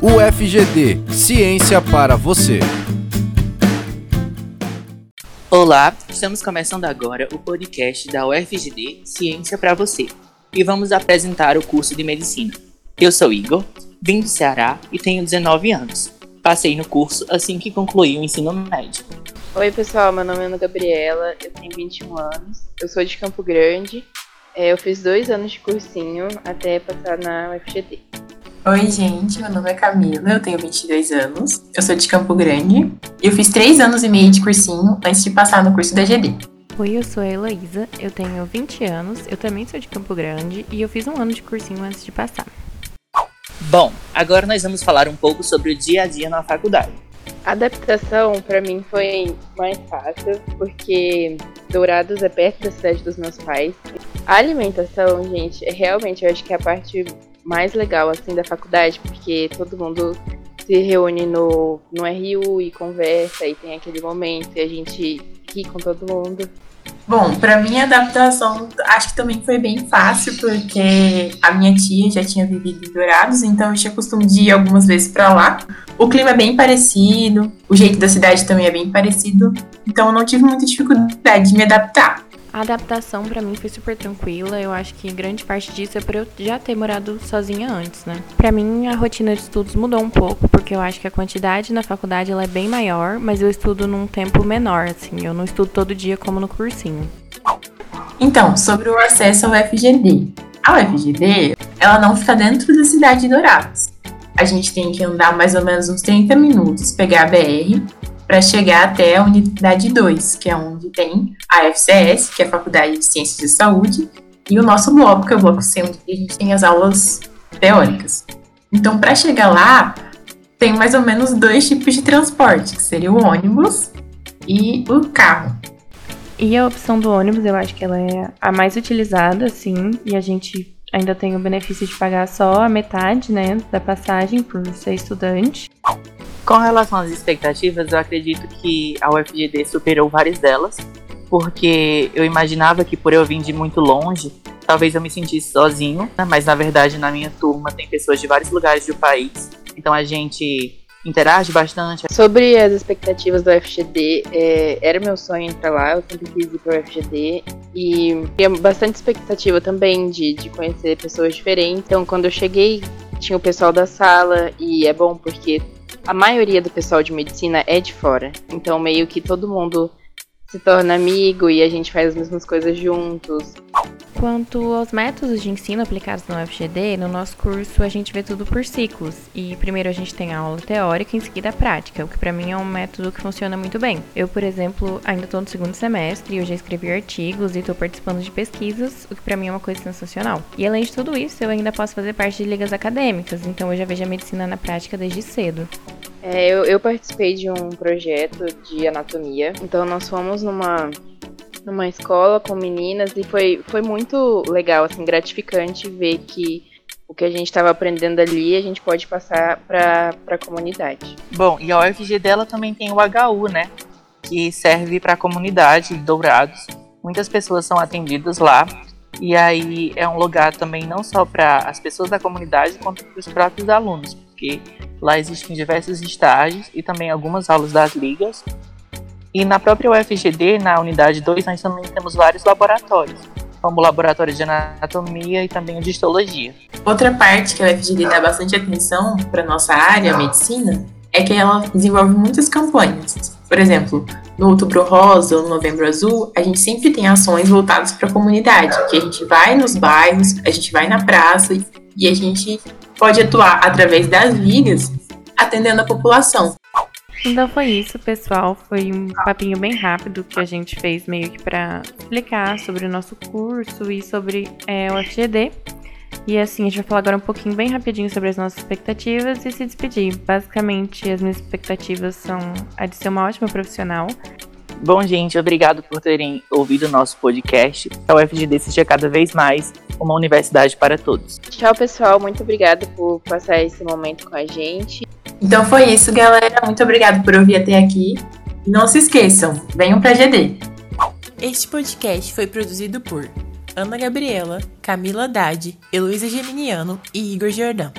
UFGD Ciência para você. Olá, estamos começando agora o podcast da UFGD Ciência para você e vamos apresentar o curso de medicina. Eu sou Igor, vim do Ceará e tenho 19 anos. Passei no curso assim que concluí o ensino médio. Oi, pessoal, meu nome é Ana Gabriela, eu tenho 21 anos, eu sou de Campo Grande, é, eu fiz dois anos de cursinho até passar na UFGD. Oi, gente, meu nome é Camila, eu tenho 22 anos, eu sou de Campo Grande e eu fiz 3 anos e meio de cursinho antes de passar no curso da GD. Oi, eu sou a Heloísa, eu tenho 20 anos, eu também sou de Campo Grande e eu fiz um ano de cursinho antes de passar. Bom, agora nós vamos falar um pouco sobre o dia a dia na faculdade. A adaptação para mim foi mais fácil, porque Dourados é perto da cidade dos meus pais. A alimentação, gente, é realmente eu acho que é a parte mais legal assim da faculdade, porque todo mundo se reúne no, no RU e conversa e tem aquele momento e a gente ri com todo mundo. Bom, para mim a adaptação acho que também foi bem fácil, porque a minha tia já tinha vivido em Dourados, então eu tinha costume de ir algumas vezes para lá. O clima é bem parecido, o jeito da cidade também é bem parecido, então eu não tive muita dificuldade de me adaptar. A adaptação para mim foi super tranquila. Eu acho que grande parte disso é por eu já ter morado sozinha antes, né? Para mim a rotina de estudos mudou um pouco, porque eu acho que a quantidade na faculdade ela é bem maior, mas eu estudo num tempo menor, assim. Eu não estudo todo dia como no cursinho. Então, sobre o acesso ao FGD. A UFGD, ela não fica dentro da cidade de Dourados. A gente tem que andar mais ou menos uns 30 minutos, pegar a BR para chegar até a unidade 2, que é onde tem a FCS, que é a Faculdade de Ciências de Saúde, e o nosso bloco, que é o bloco C, onde a gente tem as aulas teóricas. Então, para chegar lá, tem mais ou menos dois tipos de transporte, que seria o ônibus e o carro. E a opção do ônibus, eu acho que ela é a mais utilizada, sim, e a gente ainda tem o benefício de pagar só a metade, né, da passagem por ser estudante. Com relação às expectativas, eu acredito que a UFGD superou várias delas, porque eu imaginava que por eu vir de muito longe, talvez eu me sentisse sozinho, né? mas na verdade na minha turma tem pessoas de vários lugares do país, então a gente interage bastante. Sobre as expectativas do UFGD, é, era meu sonho entrar lá, eu sempre quis ir para o UFGD e tinha bastante expectativa também de, de conhecer pessoas diferentes. Então, quando eu cheguei, tinha o pessoal da sala e é bom porque a maioria do pessoal de medicina é de fora. Então, meio que todo mundo se torna amigo e a gente faz as mesmas coisas juntos. Quanto aos métodos de ensino aplicados no UFGD, no nosso curso a gente vê tudo por ciclos. E primeiro a gente tem a aula teórica e em seguida a prática, o que para mim é um método que funciona muito bem. Eu, por exemplo, ainda estou no segundo semestre eu já escrevi artigos e estou participando de pesquisas, o que para mim é uma coisa sensacional. E além de tudo isso, eu ainda posso fazer parte de ligas acadêmicas, então eu já vejo a medicina na prática desde cedo. É, eu, eu participei de um projeto de anatomia, então nós fomos numa numa escola com meninas e foi, foi muito legal, assim, gratificante ver que o que a gente estava aprendendo ali a gente pode passar para a comunidade. Bom, e a UFG dela também tem o HU, né? Que serve para a comunidade de Dourados. Muitas pessoas são atendidas lá. E aí é um lugar também não só para as pessoas da comunidade, quanto para os próprios alunos, porque lá existem diversos estágios e também algumas aulas das ligas e na própria UFGD, na unidade 2, nós também temos vários laboratórios, como o laboratório de anatomia e também o de histologia. Outra parte que a UFGD dá bastante atenção para nossa área, a medicina, é que ela desenvolve muitas campanhas. Por exemplo, no Outubro Rosa ou no Novembro Azul, a gente sempre tem ações voltadas para a comunidade, que a gente vai nos bairros, a gente vai na praça e a gente pode atuar através das ligas atendendo a população. Então foi isso, pessoal. Foi um papinho bem rápido que a gente fez meio que para explicar sobre o nosso curso e sobre é, o FGD. E assim, a gente vai falar agora um pouquinho bem rapidinho sobre as nossas expectativas e se despedir. Basicamente, as minhas expectativas são a de ser uma ótima profissional. Bom, gente, obrigado por terem ouvido o nosso podcast. A UFGD seja cada vez mais uma universidade para todos. Tchau, pessoal. Muito obrigada por passar esse momento com a gente. Então foi isso, galera. Muito obrigado por ouvir até aqui. E não se esqueçam, venham pra GD. Este podcast foi produzido por Ana Gabriela, Camila Haddad, Heloísa Geminiano e Igor Jordão.